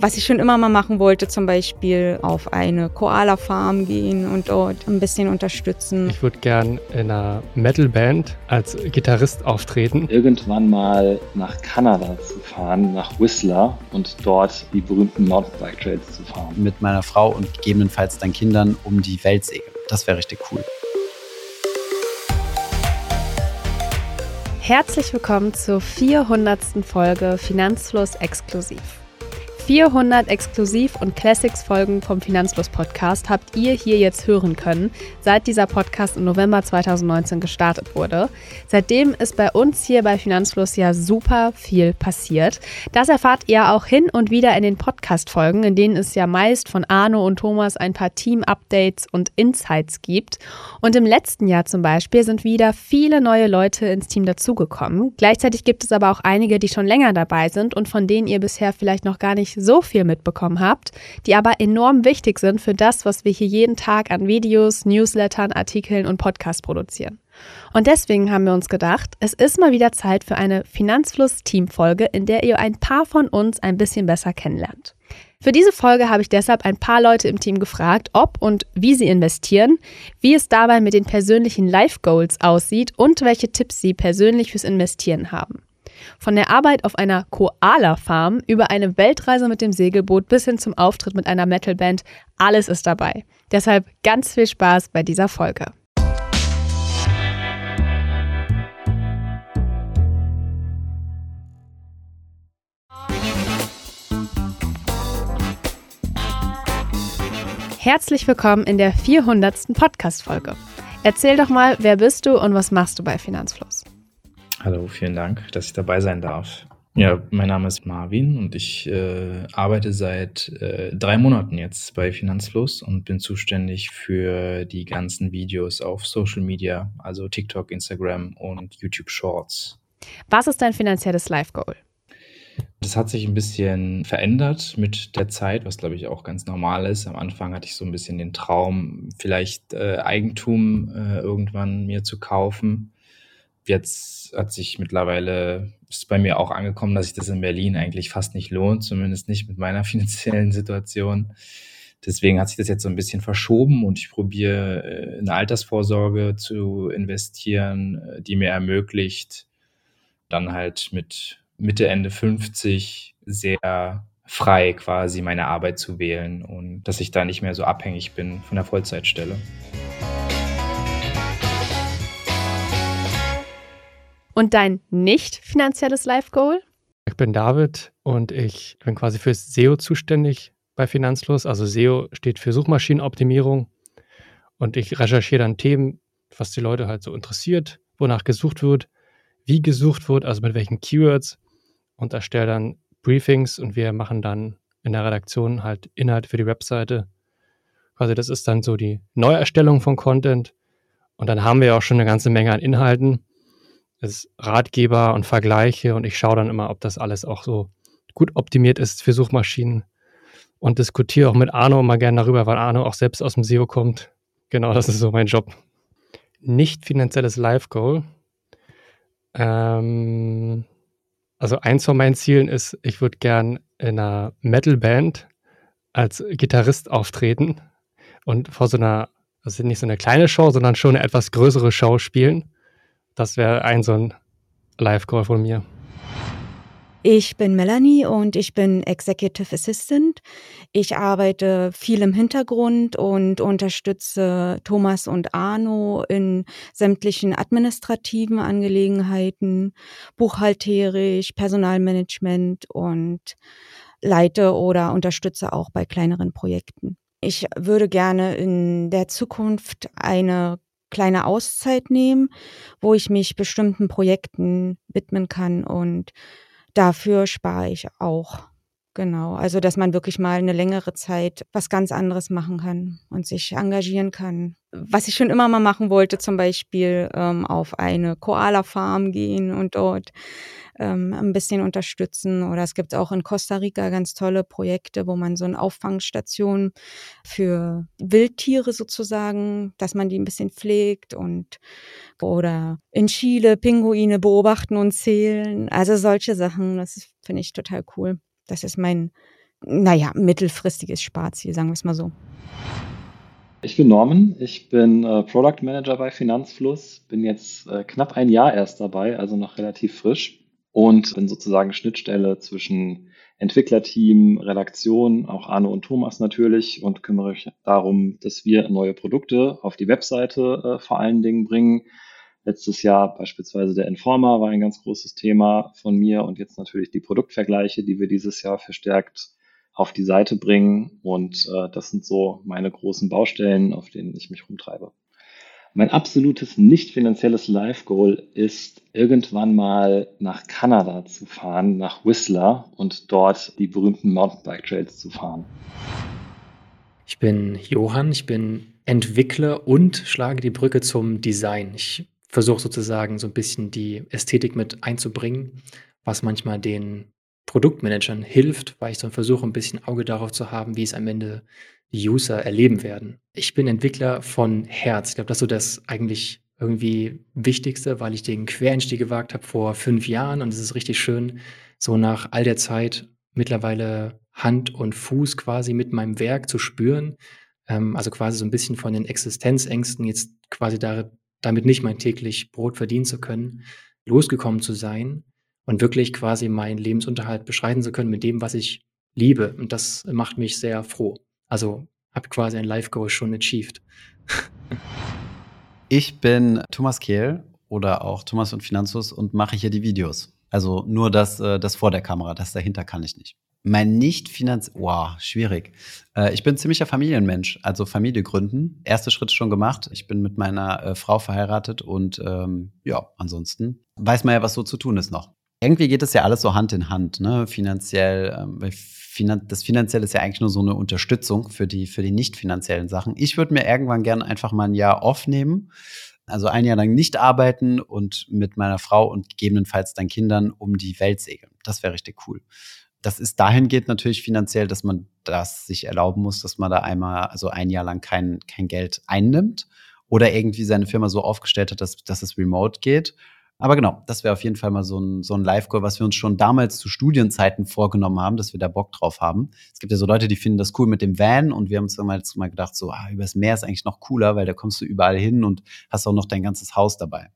Was ich schon immer mal machen wollte, zum Beispiel auf eine Koala-Farm gehen und dort ein bisschen unterstützen. Ich würde gern in einer Metal-Band als Gitarrist auftreten. Irgendwann mal nach Kanada zu fahren, nach Whistler und dort die berühmten Mountainbike Trails zu fahren. Mit meiner Frau und gegebenenfalls dann Kindern um die Welt segeln. Das wäre richtig cool. Herzlich willkommen zur 400. Folge Finanzfluss Exklusiv. 400 Exklusiv- und Classics-Folgen vom Finanzfluss-Podcast habt ihr hier jetzt hören können, seit dieser Podcast im November 2019 gestartet wurde. Seitdem ist bei uns hier bei Finanzfluss ja super viel passiert. Das erfahrt ihr auch hin und wieder in den Podcast-Folgen, in denen es ja meist von Arno und Thomas ein paar Team-Updates und Insights gibt. Und im letzten Jahr zum Beispiel sind wieder viele neue Leute ins Team dazugekommen. Gleichzeitig gibt es aber auch einige, die schon länger dabei sind und von denen ihr bisher vielleicht noch gar nicht so viel mitbekommen habt, die aber enorm wichtig sind für das, was wir hier jeden Tag an Videos, Newslettern, Artikeln und Podcasts produzieren. Und deswegen haben wir uns gedacht, es ist mal wieder Zeit für eine Finanzfluss-Team-Folge, in der ihr ein paar von uns ein bisschen besser kennenlernt. Für diese Folge habe ich deshalb ein paar Leute im Team gefragt, ob und wie sie investieren, wie es dabei mit den persönlichen Life Goals aussieht und welche Tipps sie persönlich fürs Investieren haben. Von der Arbeit auf einer Koala-Farm über eine Weltreise mit dem Segelboot bis hin zum Auftritt mit einer Metalband, alles ist dabei. Deshalb ganz viel Spaß bei dieser Folge. Herzlich willkommen in der 400. Podcast-Folge. Erzähl doch mal, wer bist du und was machst du bei Finanzfluss? Hallo, vielen Dank, dass ich dabei sein darf. Ja, mein Name ist Marvin und ich äh, arbeite seit äh, drei Monaten jetzt bei Finanzfluss und bin zuständig für die ganzen Videos auf Social Media, also TikTok, Instagram und YouTube Shorts. Was ist dein finanzielles Life Goal? Das hat sich ein bisschen verändert mit der Zeit, was glaube ich auch ganz normal ist. Am Anfang hatte ich so ein bisschen den Traum, vielleicht äh, Eigentum äh, irgendwann mir zu kaufen jetzt hat sich mittlerweile, ist bei mir auch angekommen, dass sich das in Berlin eigentlich fast nicht lohnt, zumindest nicht mit meiner finanziellen Situation. Deswegen hat sich das jetzt so ein bisschen verschoben und ich probiere äh, in Altersvorsorge zu investieren, äh, die mir ermöglicht, dann halt mit Mitte, Ende 50 sehr frei quasi meine Arbeit zu wählen und dass ich da nicht mehr so abhängig bin von der Vollzeitstelle. Und dein nicht finanzielles Life Goal? Ich bin David und ich bin quasi fürs SEO zuständig bei Finanzlos. Also SEO steht für Suchmaschinenoptimierung. Und ich recherchiere dann Themen, was die Leute halt so interessiert, wonach gesucht wird, wie gesucht wird, also mit welchen Keywords und erstelle dann Briefings und wir machen dann in der Redaktion halt Inhalt für die Webseite. Quasi das ist dann so die Neuerstellung von Content und dann haben wir auch schon eine ganze Menge an Inhalten ist Ratgeber und Vergleiche und ich schaue dann immer, ob das alles auch so gut optimiert ist für Suchmaschinen und diskutiere auch mit Arno immer gerne darüber, weil Arno auch selbst aus dem SEO kommt. Genau, das ist so mein Job. Nicht finanzielles Life Goal. Ähm, also eins von meinen Zielen ist, ich würde gern in einer Metal-Band als Gitarrist auftreten und vor so einer, also nicht so eine kleine Show, sondern schon eine etwas größere Show spielen das wäre ein so ein Live-Call von mir. Ich bin Melanie und ich bin Executive Assistant. Ich arbeite viel im Hintergrund und unterstütze Thomas und Arno in sämtlichen administrativen Angelegenheiten, buchhalterisch, Personalmanagement und leite oder unterstütze auch bei kleineren Projekten. Ich würde gerne in der Zukunft eine kleine Auszeit nehmen, wo ich mich bestimmten Projekten widmen kann und dafür spare ich auch. Genau, also dass man wirklich mal eine längere Zeit was ganz anderes machen kann und sich engagieren kann. Was ich schon immer mal machen wollte, zum Beispiel ähm, auf eine Koala-Farm gehen und dort ähm, ein bisschen unterstützen. Oder es gibt auch in Costa Rica ganz tolle Projekte, wo man so eine Auffangstation für Wildtiere sozusagen, dass man die ein bisschen pflegt und oder in Chile Pinguine beobachten und zählen. Also solche Sachen, das finde ich total cool. Das ist mein naja, mittelfristiges Sparziel, sagen wir es mal so. Ich bin Norman, ich bin äh, Product Manager bei Finanzfluss, bin jetzt äh, knapp ein Jahr erst dabei, also noch relativ frisch und bin sozusagen Schnittstelle zwischen Entwicklerteam, Redaktion, auch Arno und Thomas natürlich und kümmere mich darum, dass wir neue Produkte auf die Webseite äh, vor allen Dingen bringen. Letztes Jahr beispielsweise der Informer war ein ganz großes Thema von mir und jetzt natürlich die Produktvergleiche, die wir dieses Jahr verstärkt auf die Seite bringen. Und äh, das sind so meine großen Baustellen, auf denen ich mich rumtreibe. Mein absolutes nicht finanzielles Life-Goal ist, irgendwann mal nach Kanada zu fahren, nach Whistler und dort die berühmten Mountainbike-Trails zu fahren. Ich bin Johann, ich bin Entwickler und schlage die Brücke zum Design. Ich versuche sozusagen so ein bisschen die Ästhetik mit einzubringen, was manchmal den Produktmanagern hilft, weil ich dann versuche, ein bisschen Auge darauf zu haben, wie es am Ende die User erleben werden. Ich bin Entwickler von Herz. Ich glaube, das ist so das eigentlich irgendwie Wichtigste, weil ich den Quereinstieg gewagt habe vor fünf Jahren und es ist richtig schön, so nach all der Zeit mittlerweile Hand und Fuß quasi mit meinem Werk zu spüren. Ähm, also quasi so ein bisschen von den Existenzängsten jetzt quasi da, damit nicht mein täglich Brot verdienen zu können, losgekommen zu sein und wirklich quasi meinen Lebensunterhalt beschreiten zu können mit dem, was ich liebe. Und das macht mich sehr froh. Also habe quasi ein Life-Goal schon achieved. ich bin Thomas Kehl oder auch Thomas und Finanzus und mache hier die Videos. Also nur das, äh, das vor der Kamera, das dahinter kann ich nicht. Mein nicht finanz, wow, schwierig. Äh, ich bin ziemlicher Familienmensch, also Familie gründen. Erster Schritt schon gemacht. Ich bin mit meiner äh, Frau verheiratet und ähm, ja, ansonsten weiß man ja, was so zu tun ist noch irgendwie geht es ja alles so Hand in Hand, ne? Finanziell, ähm, Finan das Finanzielle ist ja eigentlich nur so eine Unterstützung für die, für die nicht finanziellen Sachen. Ich würde mir irgendwann gerne einfach mal ein Jahr off nehmen, also ein Jahr lang nicht arbeiten und mit meiner Frau und gegebenenfalls dann Kindern um die Welt segeln. Das wäre richtig cool. Das ist dahingehend natürlich finanziell, dass man das sich erlauben muss, dass man da einmal, also ein Jahr lang kein, kein Geld einnimmt oder irgendwie seine Firma so aufgestellt hat, dass, dass es remote geht aber genau, das wäre auf jeden Fall mal so ein, so ein Live-Goal, was wir uns schon damals zu Studienzeiten vorgenommen haben, dass wir da Bock drauf haben. Es gibt ja so Leute, die finden das cool mit dem Van und wir haben uns dann mal, mal gedacht, so, ah, übers Meer ist eigentlich noch cooler, weil da kommst du überall hin und hast auch noch dein ganzes Haus dabei.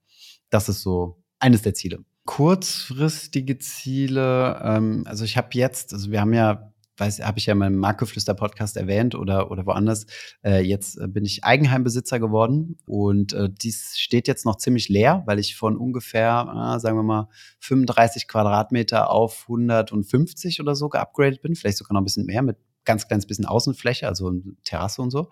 Das ist so eines der Ziele. Kurzfristige Ziele, ähm, also ich habe jetzt, also wir haben ja weiß, habe ich ja in meinem Marktgeflüster-Podcast erwähnt oder, oder woanders. Äh, jetzt äh, bin ich Eigenheimbesitzer geworden und äh, dies steht jetzt noch ziemlich leer, weil ich von ungefähr, äh, sagen wir mal, 35 Quadratmeter auf 150 oder so geupgradet bin, vielleicht sogar noch ein bisschen mehr mit ganz kleines bisschen Außenfläche, also Terrasse und so.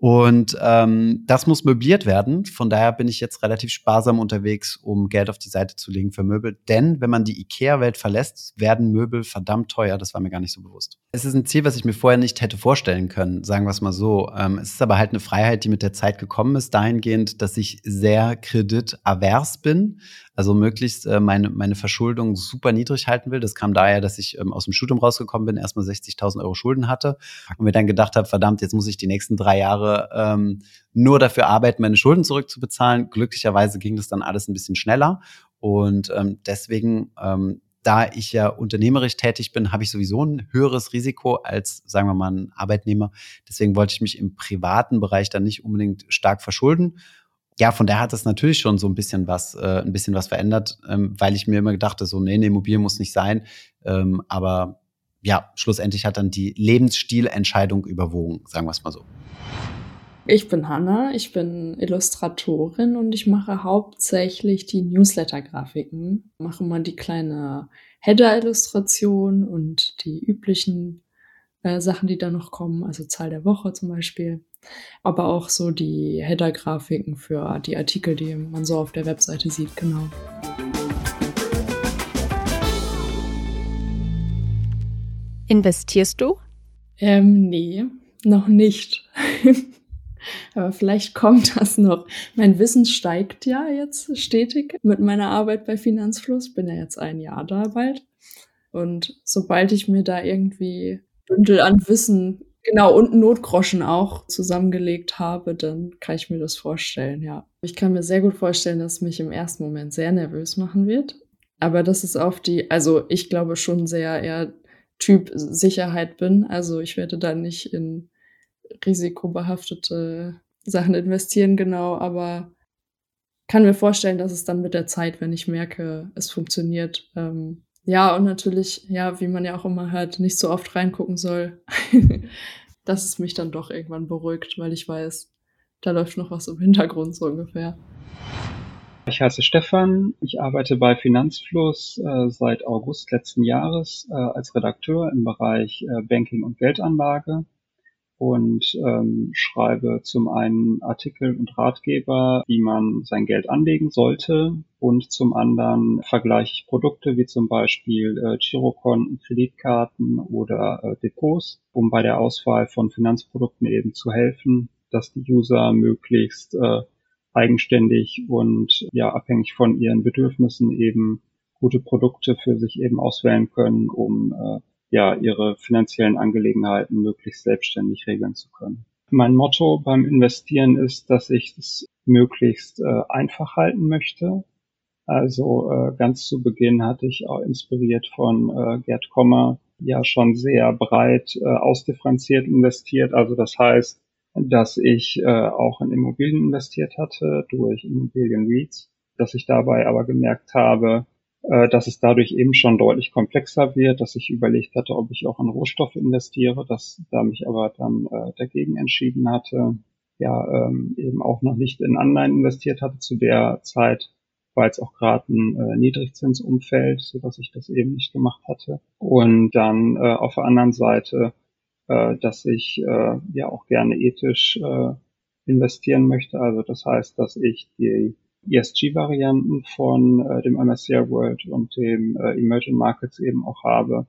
Und ähm, das muss möbliert werden. Von daher bin ich jetzt relativ sparsam unterwegs, um Geld auf die Seite zu legen für Möbel. Denn wenn man die IKEA-Welt verlässt, werden Möbel verdammt teuer. Das war mir gar nicht so bewusst. Es ist ein Ziel, was ich mir vorher nicht hätte vorstellen können, sagen wir es mal so. Ähm, es ist aber halt eine Freiheit, die mit der Zeit gekommen ist, dahingehend, dass ich sehr kreditavers bin. Also möglichst äh, meine, meine Verschuldung super niedrig halten will. Das kam daher, dass ich ähm, aus dem Studium rausgekommen bin, erstmal 60.000 Euro Schulden hatte und mir dann gedacht habe, verdammt, jetzt muss ich die nächsten drei Jahre ähm, nur dafür arbeiten, meine Schulden zurückzubezahlen. Glücklicherweise ging das dann alles ein bisschen schneller und ähm, deswegen ähm, da ich ja unternehmerisch tätig bin, habe ich sowieso ein höheres Risiko als, sagen wir mal, ein Arbeitnehmer. Deswegen wollte ich mich im privaten Bereich dann nicht unbedingt stark verschulden ja, von daher hat das natürlich schon so ein bisschen was, äh, ein bisschen was verändert, ähm, weil ich mir immer gedacht habe, so, nee, eine Immobilie muss nicht sein. Ähm, aber ja, schlussendlich hat dann die Lebensstilentscheidung überwogen, sagen wir es mal so. Ich bin Hanna, ich bin Illustratorin und ich mache hauptsächlich die Newsletter-Grafiken. Mache mal die kleine Header-Illustration und die üblichen äh, Sachen, die da noch kommen, also Zahl der Woche zum Beispiel aber auch so die Header-Grafiken für die Artikel, die man so auf der Webseite sieht, genau. Investierst du? Ähm, nee, noch nicht. Aber vielleicht kommt das noch. Mein Wissen steigt ja jetzt stetig mit meiner Arbeit bei Finanzfluss. Bin ja jetzt ein Jahr da bald. Und sobald ich mir da irgendwie Bündel an Wissen Genau, und Notgroschen auch zusammengelegt habe, dann kann ich mir das vorstellen, ja. Ich kann mir sehr gut vorstellen, dass mich im ersten Moment sehr nervös machen wird. Aber das ist auf die, also ich glaube schon sehr eher Typ Sicherheit bin. Also ich werde da nicht in risikobehaftete Sachen investieren, genau, aber kann mir vorstellen, dass es dann mit der Zeit, wenn ich merke, es funktioniert, ähm, ja, und natürlich, ja, wie man ja auch immer hört, nicht so oft reingucken soll, dass es mich dann doch irgendwann beruhigt, weil ich weiß, da läuft noch was im Hintergrund so ungefähr. Ich heiße Stefan, ich arbeite bei Finanzfluss äh, seit August letzten Jahres äh, als Redakteur im Bereich äh, Banking und Geldanlage und ähm, schreibe zum einen Artikel und Ratgeber, wie man sein Geld anlegen sollte und zum anderen vergleiche ich Produkte wie zum Beispiel äh, Girokonten, Kreditkarten oder äh, Depots, um bei der Auswahl von Finanzprodukten eben zu helfen, dass die User möglichst äh, eigenständig und ja abhängig von ihren Bedürfnissen eben gute Produkte für sich eben auswählen können, um äh, ja ihre finanziellen Angelegenheiten möglichst selbstständig regeln zu können. Mein Motto beim Investieren ist, dass ich es möglichst äh, einfach halten möchte. Also äh, ganz zu Beginn hatte ich auch inspiriert von äh, Gerd Kommer ja schon sehr breit äh, ausdifferenziert investiert. Also das heißt, dass ich äh, auch in Immobilien investiert hatte durch Immobilien REITs, dass ich dabei aber gemerkt habe, äh, dass es dadurch eben schon deutlich komplexer wird, dass ich überlegt hatte, ob ich auch in Rohstoffe investiere, dass da mich aber dann äh, dagegen entschieden hatte, ja ähm, eben auch noch nicht in Anleihen investiert hatte zu der Zeit, war jetzt auch gerade ein äh, Niedrigzinsumfeld, so dass ich das eben nicht gemacht hatte. Und dann äh, auf der anderen Seite äh, dass ich äh, ja auch gerne ethisch äh, investieren möchte. Also das heißt, dass ich die ESG-Varianten von äh, dem MSCI World und dem äh, Emerging Markets eben auch habe,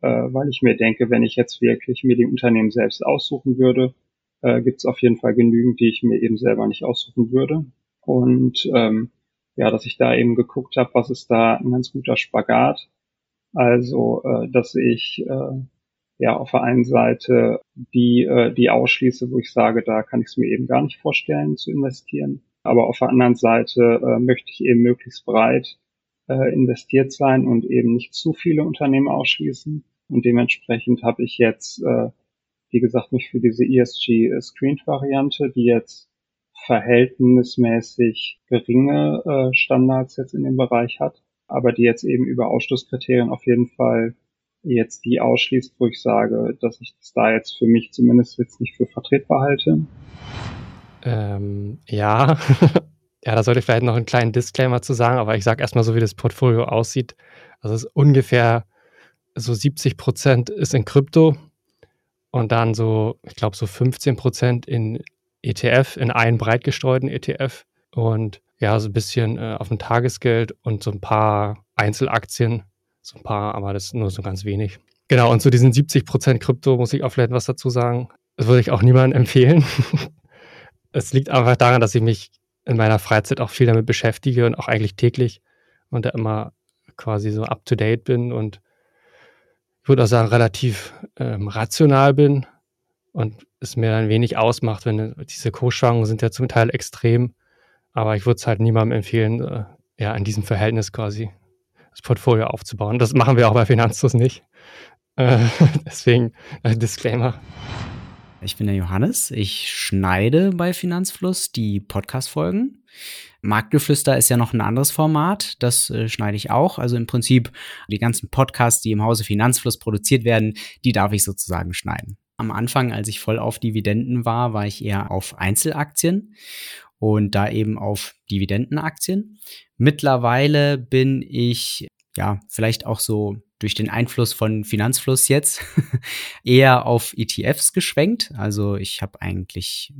äh, weil ich mir denke, wenn ich jetzt wirklich mir die Unternehmen selbst aussuchen würde, äh, gibt es auf jeden Fall genügend, die ich mir eben selber nicht aussuchen würde. Und ähm, ja, dass ich da eben geguckt habe, was ist da ein ganz guter Spagat. Also, äh, dass ich äh, ja auf der einen Seite die, äh, die ausschließe, wo ich sage, da kann ich es mir eben gar nicht vorstellen zu investieren. Aber auf der anderen Seite äh, möchte ich eben möglichst breit äh, investiert sein und eben nicht zu viele Unternehmen ausschließen. Und dementsprechend habe ich jetzt, äh, wie gesagt, mich für diese ESG-Screened-Variante, die jetzt verhältnismäßig geringe äh, Standards jetzt in dem Bereich hat, aber die jetzt eben über Ausschlusskriterien auf jeden Fall jetzt die ausschließt, wo ich sage, dass ich das da jetzt für mich zumindest jetzt nicht für vertretbar halte? Ähm, ja. ja, da sollte ich vielleicht noch einen kleinen Disclaimer zu sagen, aber ich sage erstmal so, wie das Portfolio aussieht. Also es ist ungefähr so 70 Prozent ist in Krypto und dann so, ich glaube, so 15 Prozent in ETF, in einen breit gestreuten ETF und ja, so ein bisschen äh, auf dem Tagesgeld und so ein paar Einzelaktien so ein paar, aber das ist nur so ganz wenig. Genau, und zu diesen 70% Krypto muss ich auch vielleicht was dazu sagen. Das würde ich auch niemandem empfehlen. es liegt einfach daran, dass ich mich in meiner Freizeit auch viel damit beschäftige und auch eigentlich täglich und da immer quasi so up to date bin und ich würde auch sagen, relativ ähm, rational bin und es mir dann wenig ausmacht, wenn diese Kursschwankungen sind ja zum Teil extrem, aber ich würde es halt niemandem empfehlen, äh, ja, in diesem Verhältnis quasi das Portfolio aufzubauen. Das machen wir auch bei Finanzus nicht. Äh, deswegen äh, Disclaimer. Ich bin der Johannes. Ich schneide bei Finanzfluss die Podcast-Folgen. Marktgeflüster ist ja noch ein anderes Format. Das äh, schneide ich auch. Also im Prinzip die ganzen Podcasts, die im Hause Finanzfluss produziert werden, die darf ich sozusagen schneiden. Am Anfang, als ich voll auf Dividenden war, war ich eher auf Einzelaktien und da eben auf Dividendenaktien. Mittlerweile bin ich ja vielleicht auch so durch den Einfluss von Finanzfluss jetzt eher auf ETFs geschwenkt. Also ich habe eigentlich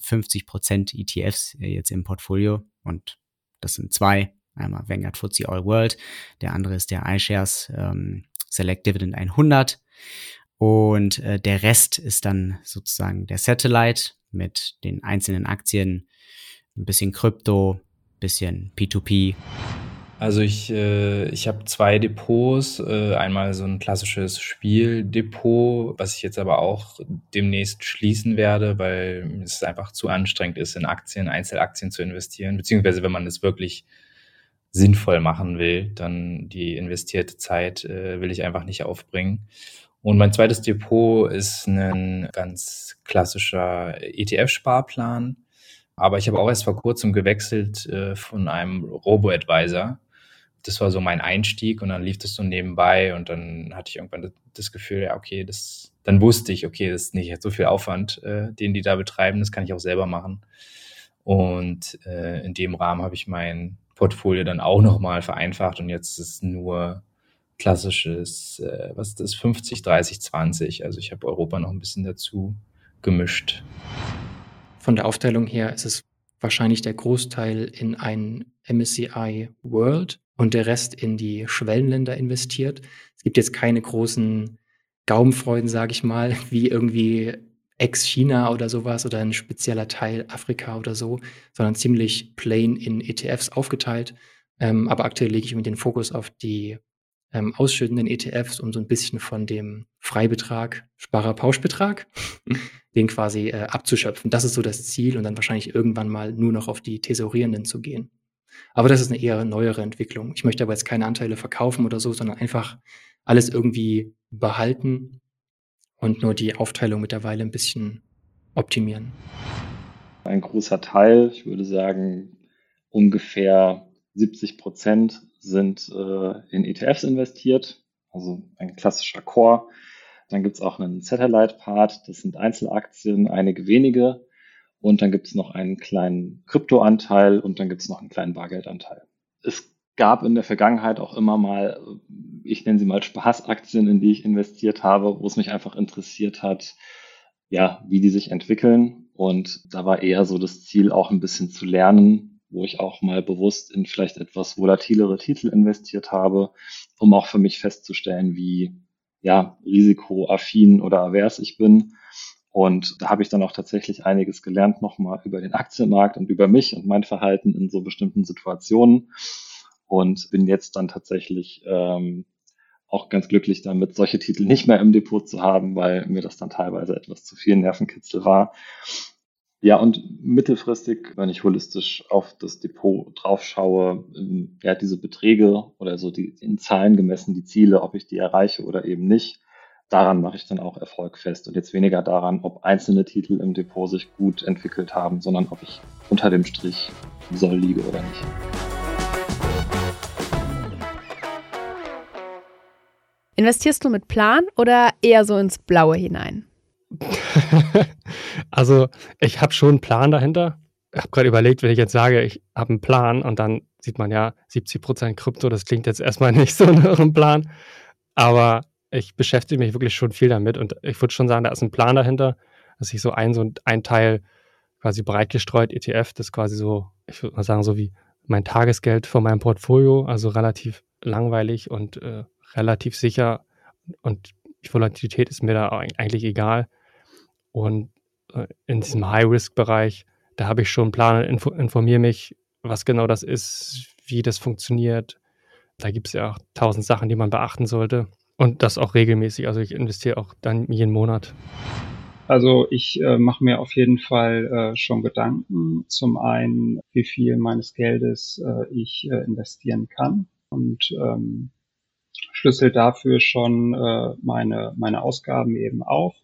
50 hm, Prozent ETFs jetzt im Portfolio und das sind zwei. Einmal Vanguard FTSE All World, der andere ist der iShares ähm, Select Dividend 100 und äh, der Rest ist dann sozusagen der Satellite mit den einzelnen Aktien ein bisschen Krypto, bisschen P2P. Also ich, äh, ich habe zwei Depots. Äh, einmal so ein klassisches Spieldepot, was ich jetzt aber auch demnächst schließen werde, weil es einfach zu anstrengend ist, in Aktien, Einzelaktien zu investieren. Beziehungsweise wenn man es wirklich sinnvoll machen will, dann die investierte Zeit äh, will ich einfach nicht aufbringen. Und mein zweites Depot ist ein ganz klassischer ETF-Sparplan. Aber ich habe auch erst vor kurzem gewechselt äh, von einem Robo-Advisor. Das war so mein Einstieg und dann lief das so nebenbei und dann hatte ich irgendwann das Gefühl, ja, okay, das, dann wusste ich, okay, das ist nicht so viel Aufwand, äh, den die da betreiben, das kann ich auch selber machen. Und äh, in dem Rahmen habe ich mein Portfolio dann auch nochmal vereinfacht und jetzt ist es nur klassisches, äh, was ist das, 50, 30, 20. Also ich habe Europa noch ein bisschen dazu gemischt. Von der Aufteilung her ist es wahrscheinlich der Großteil in ein MSCI World und der Rest in die Schwellenländer investiert. Es gibt jetzt keine großen Gaumenfreuden, sage ich mal, wie irgendwie ex-China oder sowas oder ein spezieller Teil Afrika oder so, sondern ziemlich plain in ETFs aufgeteilt. Ähm, aber aktuell lege ich mir den Fokus auf die ähm, ausschüttenden ETFs, um so ein bisschen von dem Freibetrag, Sparerpauschbetrag, den quasi äh, abzuschöpfen. Das ist so das Ziel und dann wahrscheinlich irgendwann mal nur noch auf die Tesorierenden zu gehen. Aber das ist eine eher neuere Entwicklung. Ich möchte aber jetzt keine Anteile verkaufen oder so, sondern einfach alles irgendwie behalten und nur die Aufteilung mittlerweile ein bisschen optimieren. Ein großer Teil, ich würde sagen ungefähr 70 Prozent sind äh, in ETFs investiert, also ein klassischer Core. Dann gibt es auch einen Satellite-Part, das sind Einzelaktien, einige wenige. Und dann gibt es noch einen kleinen Kryptoanteil und dann gibt es noch einen kleinen Bargeldanteil. Es gab in der Vergangenheit auch immer mal, ich nenne sie mal Spaßaktien, in die ich investiert habe, wo es mich einfach interessiert hat, ja, wie die sich entwickeln. Und da war eher so das Ziel, auch ein bisschen zu lernen, wo ich auch mal bewusst in vielleicht etwas volatilere Titel investiert habe, um auch für mich festzustellen, wie ja, risikoaffin oder avers ich bin. Und da habe ich dann auch tatsächlich einiges gelernt nochmal über den Aktienmarkt und über mich und mein Verhalten in so bestimmten Situationen. Und bin jetzt dann tatsächlich ähm, auch ganz glücklich damit, solche Titel nicht mehr im Depot zu haben, weil mir das dann teilweise etwas zu viel Nervenkitzel war. Ja, und mittelfristig, wenn ich holistisch auf das Depot drauf schaue, ähm, ja, diese Beträge oder so die in Zahlen gemessen, die Ziele, ob ich die erreiche oder eben nicht, daran mache ich dann auch Erfolg fest und jetzt weniger daran, ob einzelne Titel im Depot sich gut entwickelt haben, sondern ob ich unter dem Strich soll liege oder nicht. Investierst du mit Plan oder eher so ins Blaue hinein? also ich habe schon einen Plan dahinter. Ich habe gerade überlegt, wenn ich jetzt sage, ich habe einen Plan und dann sieht man ja 70% Krypto, das klingt jetzt erstmal nicht so nach einem Plan. Aber ich beschäftige mich wirklich schon viel damit und ich würde schon sagen, da ist ein Plan dahinter, dass ich so ein, so ein Teil quasi breit gestreut ETF, das ist quasi so, ich würde mal sagen, so wie mein Tagesgeld von meinem Portfolio, also relativ langweilig und äh, relativ sicher und die Volatilität ist mir da eigentlich egal. Und äh, in diesem High-Risk-Bereich, da habe ich schon einen Plan und informiere mich, was genau das ist, wie das funktioniert. Da gibt es ja auch tausend Sachen, die man beachten sollte. Und das auch regelmäßig. Also ich investiere auch dann jeden Monat. Also ich äh, mache mir auf jeden Fall äh, schon Gedanken. Zum einen, wie viel meines Geldes äh, ich äh, investieren kann und ähm, schlüssel dafür schon äh, meine, meine Ausgaben eben auf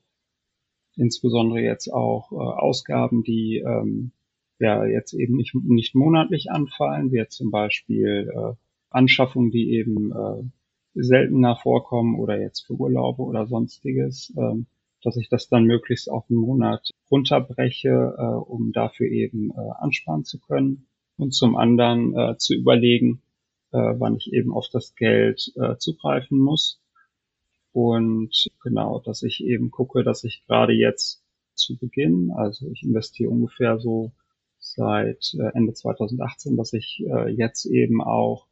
insbesondere jetzt auch äh, Ausgaben, die ähm, ja jetzt eben nicht, nicht monatlich anfallen, wie jetzt zum Beispiel äh, Anschaffungen, die eben äh, seltener vorkommen oder jetzt für Urlaube oder sonstiges, äh, dass ich das dann möglichst auf einen Monat runterbreche, äh, um dafür eben äh, ansparen zu können und zum anderen äh, zu überlegen, äh, wann ich eben auf das Geld zugreifen muss. Und genau, dass ich eben gucke, dass ich gerade jetzt zu Beginn, also ich investiere ungefähr so seit Ende 2018, dass ich jetzt eben auch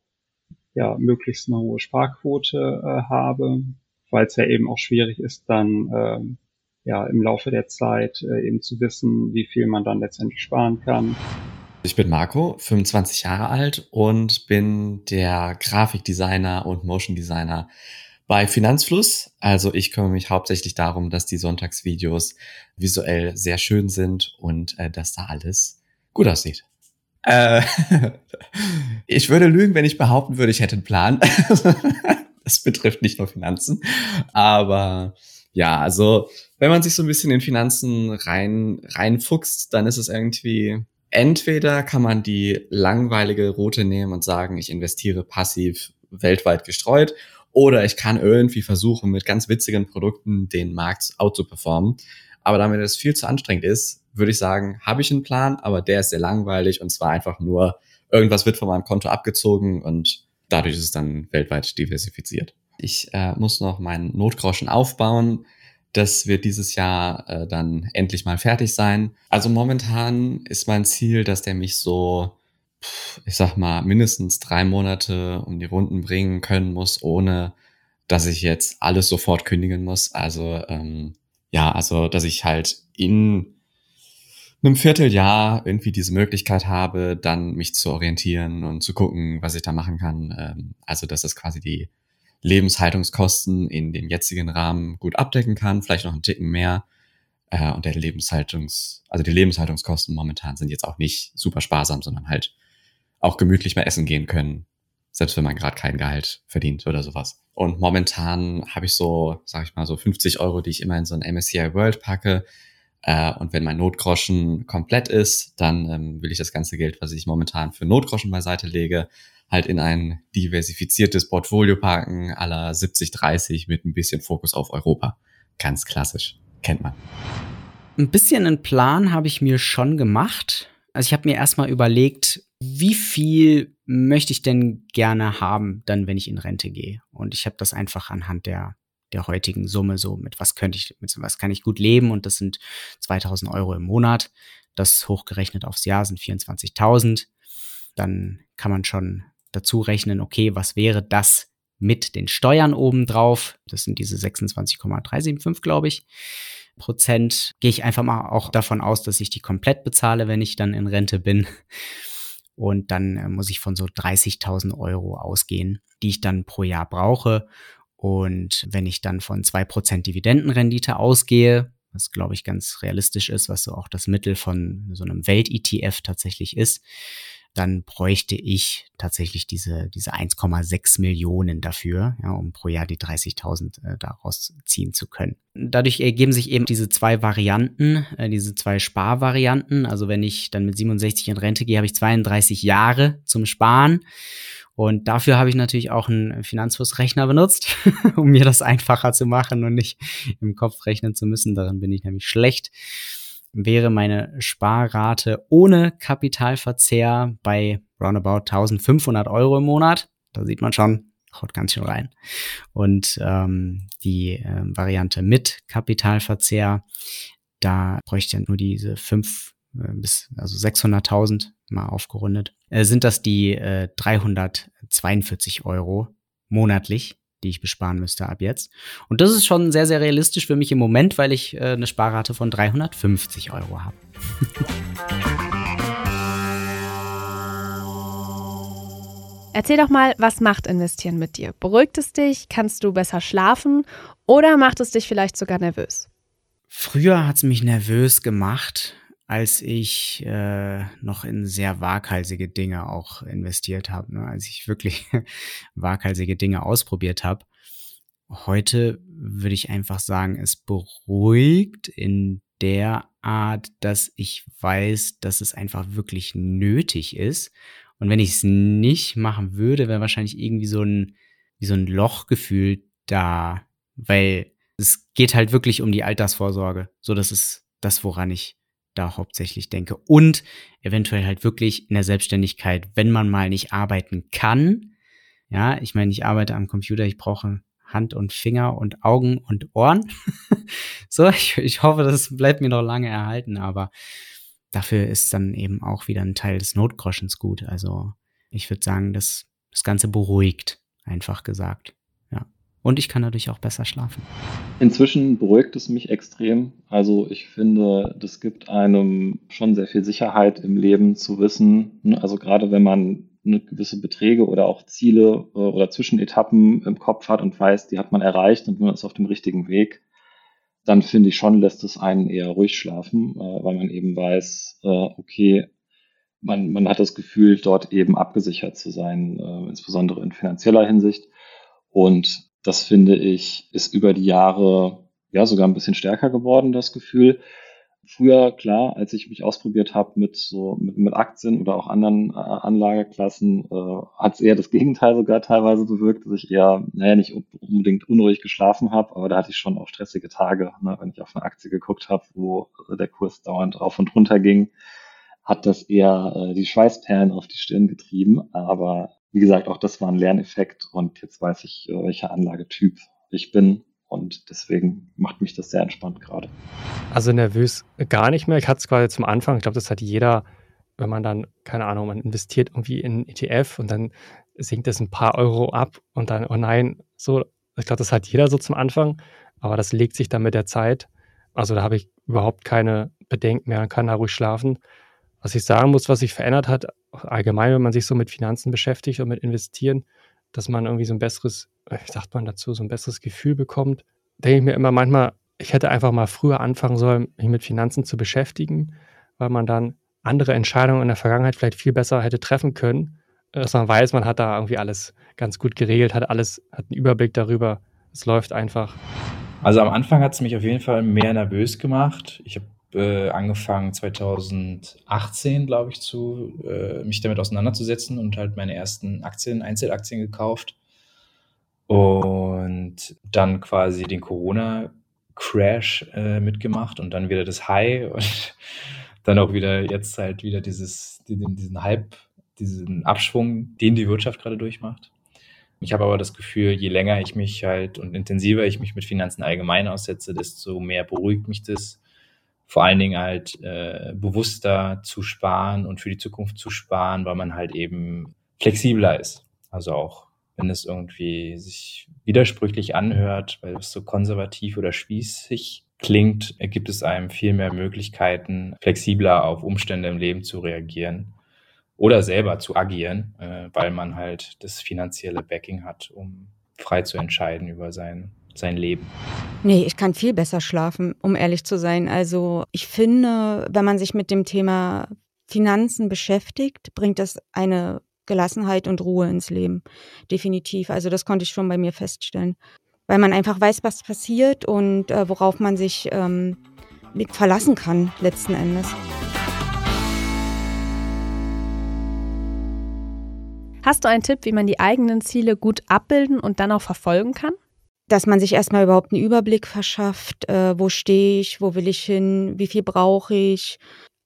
ja möglichst eine hohe Sparquote äh, habe, weil es ja eben auch schwierig ist, dann äh, ja im Laufe der Zeit äh, eben zu wissen, wie viel man dann letztendlich sparen kann. Ich bin Marco, 25 Jahre alt und bin der Grafikdesigner und Motion Designer bei Finanzfluss. Also ich kümmere mich hauptsächlich darum, dass die Sonntagsvideos visuell sehr schön sind und äh, dass da alles gut aussieht. Äh, ich würde lügen, wenn ich behaupten würde, ich hätte einen Plan. das betrifft nicht nur Finanzen. Aber ja, also wenn man sich so ein bisschen in Finanzen rein, reinfuchst, dann ist es irgendwie, entweder kann man die langweilige Route nehmen und sagen, ich investiere passiv weltweit gestreut, oder ich kann irgendwie versuchen, mit ganz witzigen Produkten den Markt out zu performen. Aber damit es viel zu anstrengend ist, würde ich sagen, habe ich einen Plan, aber der ist sehr langweilig und zwar einfach nur, irgendwas wird von meinem Konto abgezogen und dadurch ist es dann weltweit diversifiziert. Ich äh, muss noch meinen Notgroschen aufbauen. Das wird dieses Jahr äh, dann endlich mal fertig sein. Also momentan ist mein Ziel, dass der mich so, ich sag mal, mindestens drei Monate um die Runden bringen können muss, ohne dass ich jetzt alles sofort kündigen muss. Also ähm, ja, also dass ich halt in einem Vierteljahr irgendwie diese Möglichkeit habe, dann mich zu orientieren und zu gucken, was ich da machen kann. Ähm, also dass das quasi die Lebenshaltungskosten in dem jetzigen Rahmen gut abdecken kann, vielleicht noch einen Ticken mehr. Äh, und der Lebenshaltungs, also die Lebenshaltungskosten momentan sind jetzt auch nicht super sparsam, sondern halt auch gemütlich mal essen gehen können, selbst wenn man gerade kein Gehalt verdient oder sowas. Und momentan habe ich so, sag ich mal, so 50 Euro, die ich immer in so ein MSCI World packe. Äh, und wenn mein Notgroschen komplett ist, dann ähm, will ich das ganze Geld, was ich momentan für Notgroschen beiseite lege, halt in ein diversifiziertes Portfolio packen, aller 70-30 mit ein bisschen Fokus auf Europa. Ganz klassisch. Kennt man. Ein bisschen einen Plan habe ich mir schon gemacht. Also ich habe mir erstmal überlegt, wie viel möchte ich denn gerne haben, dann wenn ich in Rente gehe? Und ich habe das einfach anhand der der heutigen Summe so mit was könnte ich mit was kann ich gut leben und das sind 2000 Euro im Monat. Das hochgerechnet aufs Jahr sind 24.000. Dann kann man schon dazu rechnen, okay, was wäre das mit den Steuern obendrauf? Das sind diese 26,375, glaube ich. Prozent. Gehe ich einfach mal auch davon aus, dass ich die komplett bezahle, wenn ich dann in Rente bin. Und dann äh, muss ich von so 30.000 Euro ausgehen, die ich dann pro Jahr brauche. Und wenn ich dann von zwei Prozent Dividendenrendite ausgehe, was glaube ich ganz realistisch ist, was so auch das Mittel von so einem Welt-ETF tatsächlich ist, dann bräuchte ich tatsächlich diese, diese 1,6 Millionen dafür, ja, um pro Jahr die 30.000 äh, daraus ziehen zu können. Dadurch ergeben sich eben diese zwei Varianten, äh, diese zwei Sparvarianten. Also wenn ich dann mit 67 in Rente gehe, habe ich 32 Jahre zum Sparen. Und dafür habe ich natürlich auch einen Finanzflussrechner benutzt, um mir das einfacher zu machen und nicht im Kopf rechnen zu müssen. Darin bin ich nämlich schlecht wäre meine Sparrate ohne Kapitalverzehr bei roundabout 1500 Euro im Monat. Da sieht man schon, haut ganz schön rein. Und ähm, die äh, Variante mit Kapitalverzehr, da bräuchte ich ja nur diese fünf bis also 600.000 mal aufgerundet. Äh, sind das die äh, 342 Euro monatlich, die ich besparen müsste ab jetzt. Und das ist schon sehr, sehr realistisch für mich im Moment, weil ich äh, eine Sparrate von 350 Euro habe. Erzähl doch mal, was macht Investieren mit dir? Beruhigt es dich? Kannst du besser schlafen? Oder macht es dich vielleicht sogar nervös? Früher hat es mich nervös gemacht, als ich äh, noch in sehr waghalsige Dinge auch investiert habe, ne? als ich wirklich waghalsige Dinge ausprobiert habe. Heute würde ich einfach sagen, es beruhigt in der Art, dass ich weiß, dass es einfach wirklich nötig ist. Und wenn ich es nicht machen würde, wäre wahrscheinlich irgendwie so ein, wie so ein Lochgefühl da, weil es geht halt wirklich um die Altersvorsorge. So, das ist das, woran ich da hauptsächlich denke. Und eventuell halt wirklich in der Selbstständigkeit, wenn man mal nicht arbeiten kann. Ja, ich meine, ich arbeite am Computer, ich brauche Hand und Finger und Augen und Ohren. so, ich, ich hoffe, das bleibt mir noch lange erhalten, aber dafür ist dann eben auch wieder ein Teil des Notgroschens gut. Also ich würde sagen, das, das Ganze beruhigt, einfach gesagt. Und ich kann dadurch auch besser schlafen. Inzwischen beruhigt es mich extrem. Also ich finde, das gibt einem schon sehr viel Sicherheit im Leben zu wissen. Ne, also gerade wenn man eine gewisse Beträge oder auch Ziele äh, oder Zwischenetappen im Kopf hat und weiß, die hat man erreicht und man ist auf dem richtigen Weg, dann finde ich schon, lässt es einen eher ruhig schlafen, äh, weil man eben weiß, äh, okay, man, man hat das Gefühl, dort eben abgesichert zu sein, insbesondere in finanzieller Hinsicht. Und das finde ich, ist über die Jahre ja sogar ein bisschen stärker geworden, das Gefühl. Früher, klar, als ich mich ausprobiert habe mit so mit, mit Aktien oder auch anderen äh, Anlageklassen, äh, hat es eher das Gegenteil sogar teilweise bewirkt, dass ich eher, naja, nicht unbedingt unruhig geschlafen habe, aber da hatte ich schon auch stressige Tage, ne, wenn ich auf eine Aktie geguckt habe, wo der Kurs dauernd rauf und runter ging, hat das eher äh, die Schweißperlen auf die Stirn getrieben. Aber wie gesagt, auch das war ein Lerneffekt und jetzt weiß ich, äh, welcher Anlagetyp ich bin und deswegen macht mich das sehr entspannt gerade. Also nervös gar nicht mehr. Ich hatte es quasi zum Anfang, ich glaube, das hat jeder, wenn man dann, keine Ahnung, man investiert irgendwie in ETF und dann sinkt es ein paar Euro ab und dann, oh nein, so, ich glaube, das hat jeder so zum Anfang, aber das legt sich dann mit der Zeit. Also da habe ich überhaupt keine Bedenken mehr und kann da ruhig schlafen. Was ich sagen muss, was sich verändert hat, allgemein, wenn man sich so mit Finanzen beschäftigt und mit Investieren, dass man irgendwie so ein besseres wie sagt man dazu, so ein besseres Gefühl bekommt, denke ich mir immer manchmal, ich hätte einfach mal früher anfangen sollen, mich mit Finanzen zu beschäftigen, weil man dann andere Entscheidungen in der Vergangenheit vielleicht viel besser hätte treffen können, dass man weiß, man hat da irgendwie alles ganz gut geregelt, hat alles, hat einen Überblick darüber. Es läuft einfach. Also am Anfang hat es mich auf jeden Fall mehr nervös gemacht. Ich habe äh, angefangen 2018, glaube ich, zu äh, mich damit auseinanderzusetzen und halt meine ersten Aktien, Einzelaktien gekauft. Und dann quasi den Corona-Crash äh, mitgemacht und dann wieder das High und dann auch wieder jetzt halt wieder dieses, diesen, diesen Hype, diesen Abschwung, den die Wirtschaft gerade durchmacht. Ich habe aber das Gefühl, je länger ich mich halt und intensiver ich mich mit Finanzen allgemein aussetze, desto mehr beruhigt mich das. Vor allen Dingen halt äh, bewusster zu sparen und für die Zukunft zu sparen, weil man halt eben flexibler ist. Also auch wenn es irgendwie sich widersprüchlich anhört, weil es so konservativ oder spießig klingt, gibt es einem viel mehr Möglichkeiten, flexibler auf Umstände im Leben zu reagieren oder selber zu agieren, äh, weil man halt das finanzielle Backing hat, um frei zu entscheiden über sein, sein Leben. Nee, ich kann viel besser schlafen, um ehrlich zu sein. Also ich finde, wenn man sich mit dem Thema Finanzen beschäftigt, bringt das eine Gelassenheit und Ruhe ins Leben. Definitiv. Also das konnte ich schon bei mir feststellen. Weil man einfach weiß, was passiert und äh, worauf man sich ähm, verlassen kann, letzten Endes. Hast du einen Tipp, wie man die eigenen Ziele gut abbilden und dann auch verfolgen kann? Dass man sich erstmal überhaupt einen Überblick verschafft, äh, wo stehe ich, wo will ich hin, wie viel brauche ich.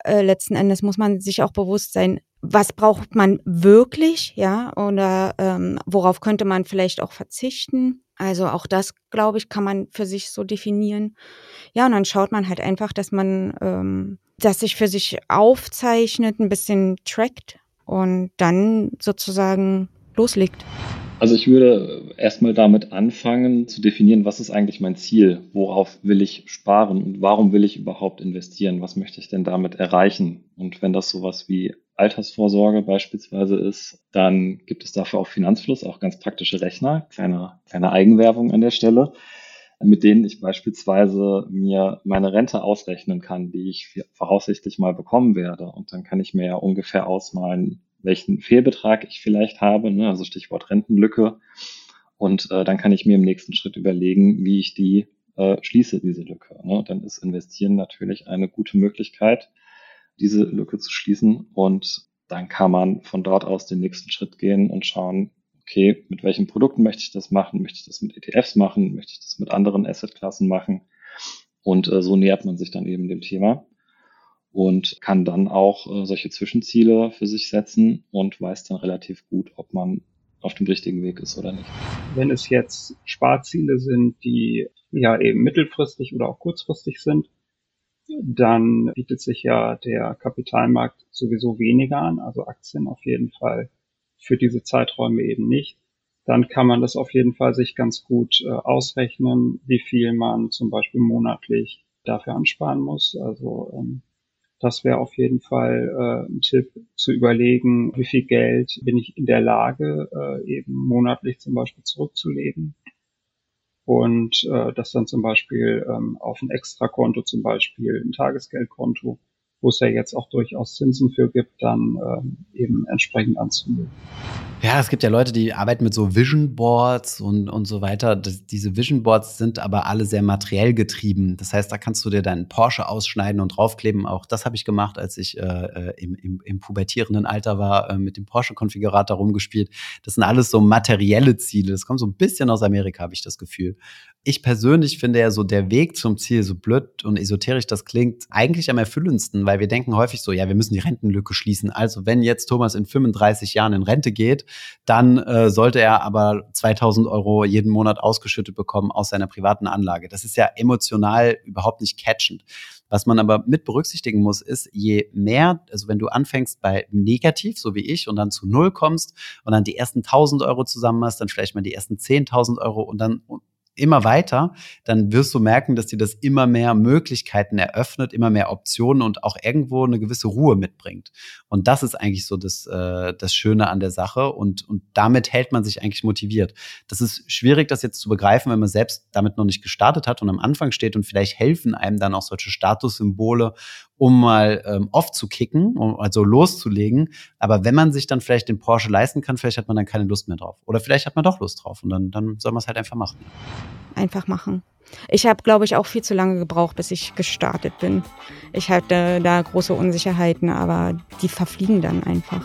Äh, letzten Endes muss man sich auch bewusst sein, was braucht man wirklich, ja, oder ähm, worauf könnte man vielleicht auch verzichten. Also auch das, glaube ich, kann man für sich so definieren. Ja, und dann schaut man halt einfach, dass man ähm, das sich für sich aufzeichnet, ein bisschen trackt und dann sozusagen loslegt. Also ich würde erstmal damit anfangen zu definieren, was ist eigentlich mein Ziel, worauf will ich sparen und warum will ich überhaupt investieren, was möchte ich denn damit erreichen. Und wenn das sowas wie Altersvorsorge beispielsweise ist, dann gibt es dafür auf Finanzfluss auch ganz praktische Rechner, kleine, kleine Eigenwerbung an der Stelle, mit denen ich beispielsweise mir meine Rente ausrechnen kann, die ich voraussichtlich mal bekommen werde. Und dann kann ich mir ja ungefähr ausmalen, welchen Fehlbetrag ich vielleicht habe, ne? also Stichwort Rentenlücke. Und äh, dann kann ich mir im nächsten Schritt überlegen, wie ich die äh, schließe, diese Lücke. Ne? Dann ist Investieren natürlich eine gute Möglichkeit, diese Lücke zu schließen. Und dann kann man von dort aus den nächsten Schritt gehen und schauen, okay, mit welchen Produkten möchte ich das machen? Möchte ich das mit ETFs machen? Möchte ich das mit anderen Assetklassen machen? Und äh, so nähert man sich dann eben dem Thema und kann dann auch äh, solche Zwischenziele für sich setzen und weiß dann relativ gut, ob man auf dem richtigen Weg ist oder nicht. Wenn es jetzt Sparziele sind, die ja eben mittelfristig oder auch kurzfristig sind, dann bietet sich ja der Kapitalmarkt sowieso weniger an, also Aktien auf jeden Fall für diese Zeiträume eben nicht. Dann kann man das auf jeden Fall sich ganz gut äh, ausrechnen, wie viel man zum Beispiel monatlich dafür ansparen muss. Also ähm, das wäre auf jeden Fall äh, ein Tipp zu überlegen, wie viel Geld bin ich in der Lage, äh, eben monatlich zum Beispiel zurückzulegen. Und äh, das dann zum Beispiel ähm, auf ein Extrakonto, zum Beispiel ein Tagesgeldkonto wo es ja jetzt auch durchaus Zinsen für gibt, dann ähm, eben entsprechend anzulegen. Ja, es gibt ja Leute, die arbeiten mit so Vision Boards und, und so weiter. Das, diese Vision Boards sind aber alle sehr materiell getrieben. Das heißt, da kannst du dir deinen Porsche ausschneiden und draufkleben. Auch das habe ich gemacht, als ich äh, äh im, im, im pubertierenden Alter war, äh, mit dem Porsche-Konfigurator rumgespielt. Das sind alles so materielle Ziele. Das kommt so ein bisschen aus Amerika, habe ich das Gefühl. Ich persönlich finde ja so der Weg zum Ziel, so blöd und esoterisch das klingt, eigentlich am erfüllendsten, weil wir denken häufig so, ja, wir müssen die Rentenlücke schließen. Also wenn jetzt Thomas in 35 Jahren in Rente geht, dann äh, sollte er aber 2000 Euro jeden Monat ausgeschüttet bekommen aus seiner privaten Anlage. Das ist ja emotional überhaupt nicht catchend. Was man aber mit berücksichtigen muss, ist, je mehr, also wenn du anfängst bei negativ, so wie ich, und dann zu null kommst und dann die ersten 1000 Euro zusammen hast, dann vielleicht mal die ersten 10.000 Euro und dann immer weiter, dann wirst du merken, dass dir das immer mehr Möglichkeiten eröffnet, immer mehr Optionen und auch irgendwo eine gewisse Ruhe mitbringt. Und das ist eigentlich so das, äh, das Schöne an der Sache und, und damit hält man sich eigentlich motiviert. Das ist schwierig, das jetzt zu begreifen, wenn man selbst damit noch nicht gestartet hat und am Anfang steht und vielleicht helfen einem dann auch solche Statussymbole um mal ähm, off zu kicken, um also loszulegen. Aber wenn man sich dann vielleicht den Porsche leisten kann, vielleicht hat man dann keine Lust mehr drauf. Oder vielleicht hat man doch Lust drauf und dann, dann soll man es halt einfach machen. Einfach machen. Ich habe, glaube ich, auch viel zu lange gebraucht, bis ich gestartet bin. Ich hatte da große Unsicherheiten, aber die verfliegen dann einfach.